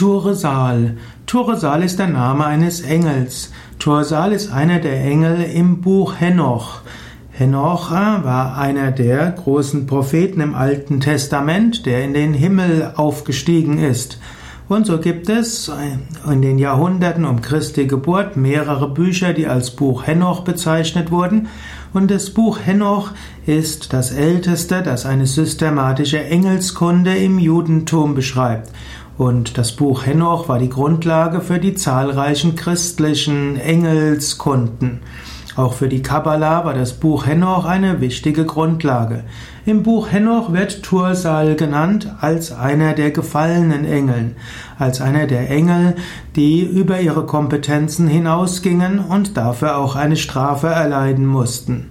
Tursal. Tursal ist der Name eines Engels. Tursal ist einer der Engel im Buch Henoch. Henoch äh, war einer der großen Propheten im Alten Testament, der in den Himmel aufgestiegen ist. Und so gibt es äh, in den Jahrhunderten um Christi Geburt mehrere Bücher, die als Buch Henoch bezeichnet wurden. Und das Buch Henoch ist das älteste, das eine systematische Engelskunde im Judentum beschreibt. Und das Buch Henoch war die Grundlage für die zahlreichen christlichen Engelskunden. Auch für die Kabbalah war das Buch Henoch eine wichtige Grundlage. Im Buch Henoch wird Tursal genannt als einer der gefallenen Engeln, als einer der Engel, die über ihre Kompetenzen hinausgingen und dafür auch eine Strafe erleiden mussten.